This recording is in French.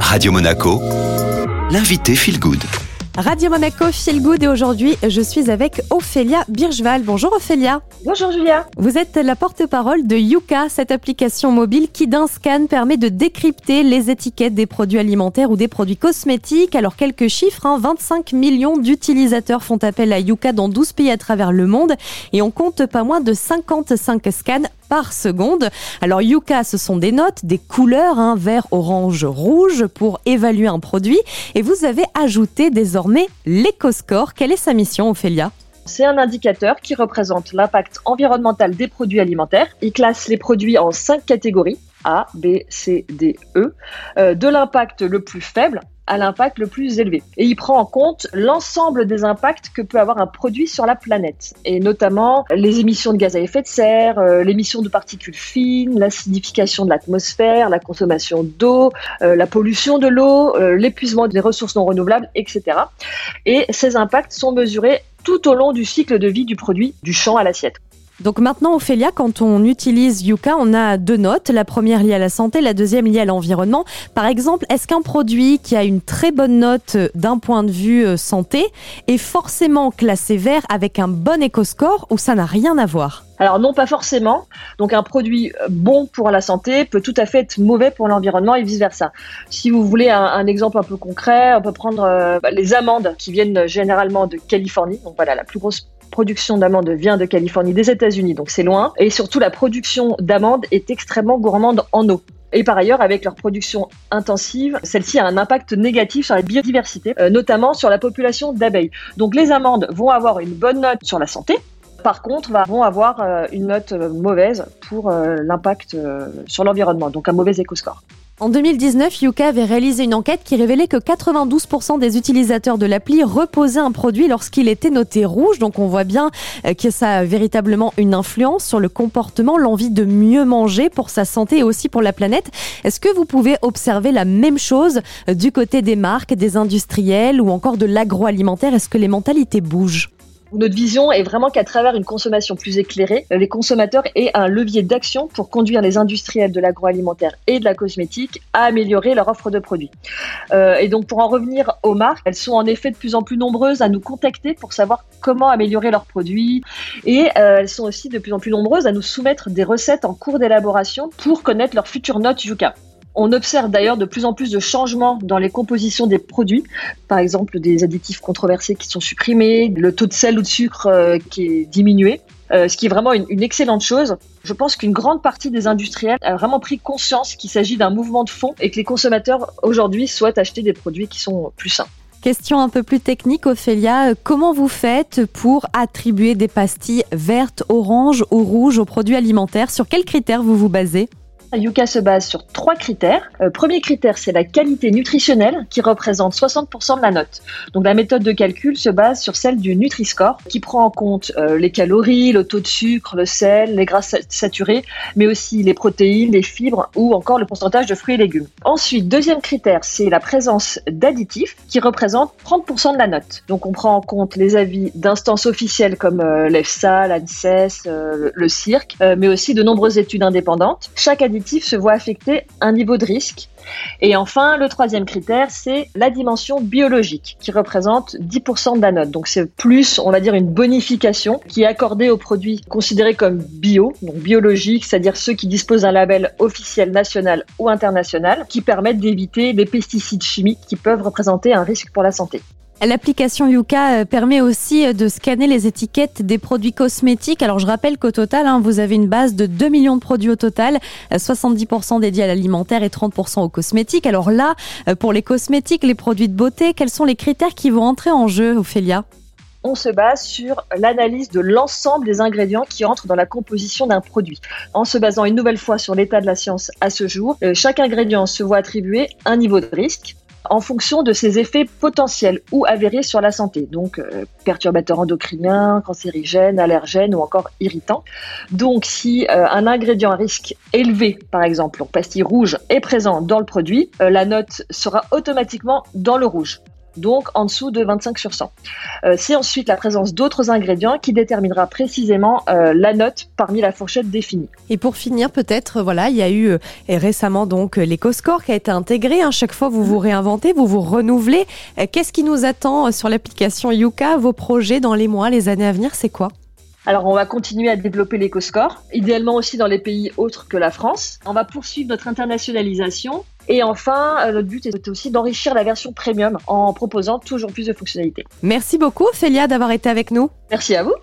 Radio Monaco, l'invité Feel Good. Radio Monaco Feel Good et aujourd'hui je suis avec Ophélia Birgeval. Bonjour Ophélia. Bonjour Julia. Vous êtes la porte-parole de Yuka, cette application mobile qui d'un scan permet de décrypter les étiquettes des produits alimentaires ou des produits cosmétiques. Alors quelques chiffres, 25 hein. millions d'utilisateurs font appel à Yuka dans 12 pays à travers le monde et on compte pas moins de 55 scans par seconde. Alors Yuka, ce sont des notes, des couleurs, hein, vert, orange, rouge pour évaluer un produit. Et vous avez ajouté désormais l'éco-score. Quelle est sa mission, Ophélia? C'est un indicateur qui représente l'impact environnemental des produits alimentaires. Il classe les produits en cinq catégories A, B, C, D, E, euh, de l'impact le plus faible à l'impact le plus élevé. Et il prend en compte l'ensemble des impacts que peut avoir un produit sur la planète, et notamment les émissions de gaz à effet de serre, euh, l'émission de particules fines, l'acidification de l'atmosphère, la consommation d'eau, euh, la pollution de l'eau, euh, l'épuisement des ressources non renouvelables, etc. Et ces impacts sont mesurés tout au long du cycle de vie du produit, du champ à l'assiette. Donc maintenant, Ophélia, quand on utilise Yuka, on a deux notes. La première liée à la santé, la deuxième liée à l'environnement. Par exemple, est-ce qu'un produit qui a une très bonne note d'un point de vue euh, santé est forcément classé vert avec un bon éco-score ou ça n'a rien à voir? Alors non, pas forcément. Donc un produit euh, bon pour la santé peut tout à fait être mauvais pour l'environnement et vice versa. Si vous voulez un, exemple un peu concret, on peut prendre euh, bah, les amandes qui viennent généralement de Californie. Donc voilà, la plus grosse production d'amandes vient de Californie, des États-Unis, donc c'est loin. Et surtout, la production d'amandes est extrêmement gourmande en eau. Et par ailleurs, avec leur production intensive, celle-ci a un impact négatif sur la biodiversité, euh, notamment sur la population d'abeilles. Donc les amandes vont avoir une bonne note sur la santé, par contre, vont avoir euh, une note euh, mauvaise pour l'impact sur l'environnement, donc un mauvais éco-score. En 2019, Yuka avait réalisé une enquête qui révélait que 92% des utilisateurs de l'appli reposaient un produit lorsqu'il était noté rouge. Donc on voit bien euh, que ça a véritablement une influence sur le comportement, l'envie de mieux manger pour sa santé et aussi pour la planète. Est-ce que vous pouvez observer la même chose euh, du côté des marques, des industriels ou encore de l'agroalimentaire? Est-ce que les mentalités bougent? Notre vision est vraiment qu'à travers une consommation plus éclairée, les consommateurs aient un levier d'action pour conduire les industriels de l'agroalimentaire et de la cosmétique à améliorer leur offre de produits. Euh, et donc pour en revenir aux marques, elles sont en effet de plus en plus nombreuses à nous contacter pour savoir comment améliorer leurs produits et euh, elles sont aussi de plus en plus nombreuses à nous soumettre des recettes en cours d'élaboration pour connaître leur future note Yuka. On observe d'ailleurs de plus en plus de changements dans les compositions des produits, par exemple des additifs controversés qui sont supprimés, le taux de sel ou de sucre euh, qui est diminué. Euh, ce qui est vraiment une, excellente chose. Je pense qu'une grande partie des industriels a vraiment pris conscience qu'il s'agit d'un mouvement de fond et que les consommateurs aujourd'hui souhaitent acheter des produits qui sont plus sains. Question un peu plus technique, Ophélia. Comment vous faites pour attribuer des pastilles vertes, oranges ou rouges aux produits alimentaires? Sur quels critères vous vous basez? Yuka se base sur trois critères. Euh, premier critère, c'est la qualité nutritionnelle qui représente 60% de la note. Donc la méthode de calcul se base sur celle du Nutri-Score qui prend en compte euh, les calories, le taux de sucre, le sel, les gras saturés, mais aussi les protéines, les fibres ou encore le pourcentage de fruits et légumes. Ensuite, deuxième critère, c'est la présence d'additifs qui représentent 30% de la note. Donc on prend en compte les avis d'instances officielles comme euh, l'EFSA, l'ANSES, le CIRC, mais aussi de nombreuses études indépendantes. Se voit affecter un niveau de risque. Et enfin, le troisième critère, c'est la dimension biologique, qui représente 10% de la note. Donc c'est plus, on va dire, une bonification qui est accordée aux produits considérés comme bio, donc biologiques, c'est-à-dire ceux qui disposent d'un label officiel national ou international, qui permettent d'éviter les pesticides chimiques qui peuvent représenter un risque pour la santé. L'application Yuka euh, permet aussi euh, de scanner les étiquettes des produits cosmétiques. Alors je rappelle qu'au total, hein, vous avez une base de 2 millions de produits au total, 70% euh, dédiés à l'alimentaire et 30% aux cosmétiques. Alors là, pour les cosmétiques, les produits de beauté, quels sont les critères qui vont entrer en jeu, Ophélia? On se base sur l'analyse de l'ensemble des ingrédients qui entrent dans la composition d'un produit. En se basant une nouvelle fois sur l'état de la science à ce jour, chaque ingrédient se voit attribuer un niveau de risque en fonction de ses effets potentiels ou avérés sur la santé, donc euh, perturbateurs endocriniens, cancérigènes, allergènes ou encore irritants. Donc si euh, un ingrédient à risque élevé, par exemple, en pastille rouge, est présent dans le produit, euh, la note sera automatiquement dans le rouge. Donc en dessous de 25 sur 100. Euh, c'est ensuite la présence d'autres ingrédients qui déterminera précisément euh, la note parmi la fourchette définie. Et pour finir, peut-être, voilà, il y a eu euh, récemment donc l'EcoScore qui a été intégré. Hein. Chaque fois, vous vous réinventez, vous vous renouvelez. Qu'est-ce qui nous attend sur l'application Yuka? Vos projets dans les mois, les années à venir, c'est quoi? Alors, on va continuer à développer l'éco-score, idéalement aussi dans les pays autres que la France. On va poursuivre notre internationalisation. Et enfin, euh, notre but est aussi d'enrichir la version premium en proposant toujours plus de fonctionnalités. Merci beaucoup, Ophélia, d'avoir été avec nous. Merci à vous.